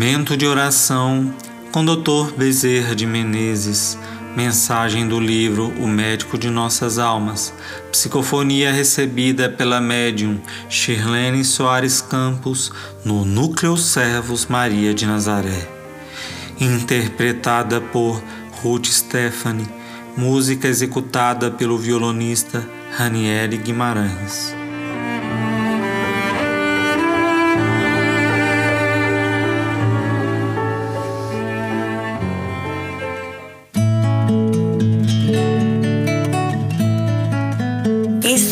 Momento de oração com Dr. Bezerra de Menezes. Mensagem do livro O Médico de Nossas Almas. Psicofonia recebida pela médium Shirlene Soares Campos no Núcleo Servos Maria de Nazaré. Interpretada por Ruth Stephanie. Música executada pelo violonista Ranieri Guimarães.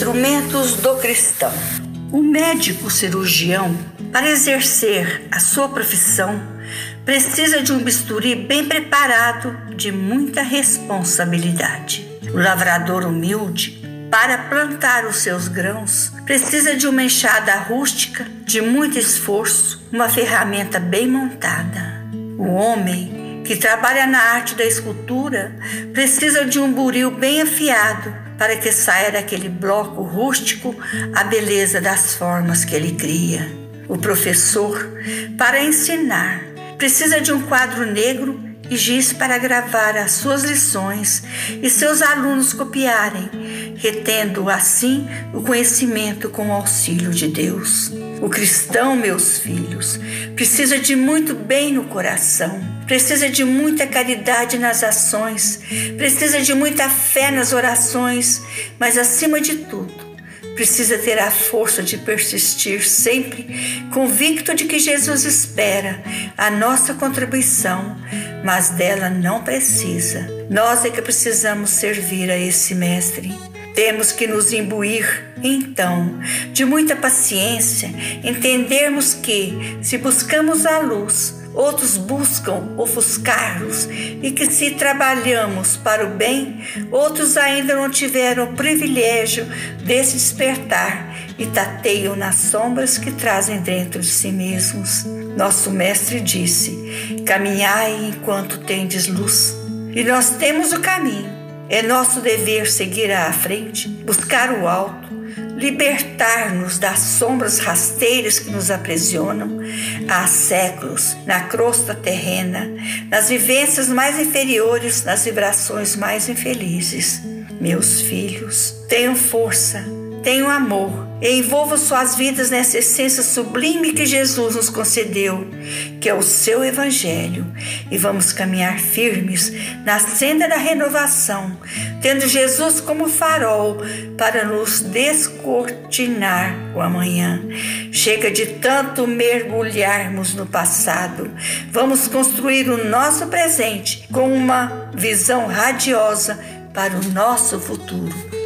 Instrumentos do cristão. O médico cirurgião, para exercer a sua profissão, precisa de um bisturi bem preparado, de muita responsabilidade. O lavrador humilde, para plantar os seus grãos, precisa de uma enxada rústica, de muito esforço, uma ferramenta bem montada. O homem que trabalha na arte da escultura precisa de um buril bem afiado para que saia daquele bloco rústico a beleza das formas que ele cria. O professor, para ensinar, precisa de um quadro negro e giz para gravar as suas lições e seus alunos copiarem, retendo assim o conhecimento com o auxílio de Deus. O cristão, meus filhos, precisa de muito bem no coração, precisa de muita caridade nas ações, precisa de muita fé nas orações, mas acima de tudo, precisa ter a força de persistir sempre, convicto de que Jesus espera a nossa contribuição, mas dela não precisa. Nós é que precisamos servir a esse Mestre. Temos que nos imbuir, então, de muita paciência, entendermos que, se buscamos a luz, outros buscam ofuscar-nos, e que se trabalhamos para o bem, outros ainda não tiveram o privilégio desse despertar e tateiam nas sombras que trazem dentro de si mesmos. Nosso mestre disse: Caminhai enquanto tendes luz. E nós temos o caminho. É nosso dever seguir à frente, buscar o alto libertar-nos das sombras rasteiras que nos aprisionam há séculos na crosta terrena, nas vivências mais inferiores, nas vibrações mais infelizes. Meus filhos, tenham força, tenham amor e envolvam suas vidas nessa essência sublime que Jesus nos concedeu, que é o seu Evangelho, e vamos caminhar firmes na senda da renovação, tendo Jesus como farol para nos descortinar o amanhã. Chega de tanto mergulharmos no passado, vamos construir o nosso presente com uma visão radiosa para o nosso futuro.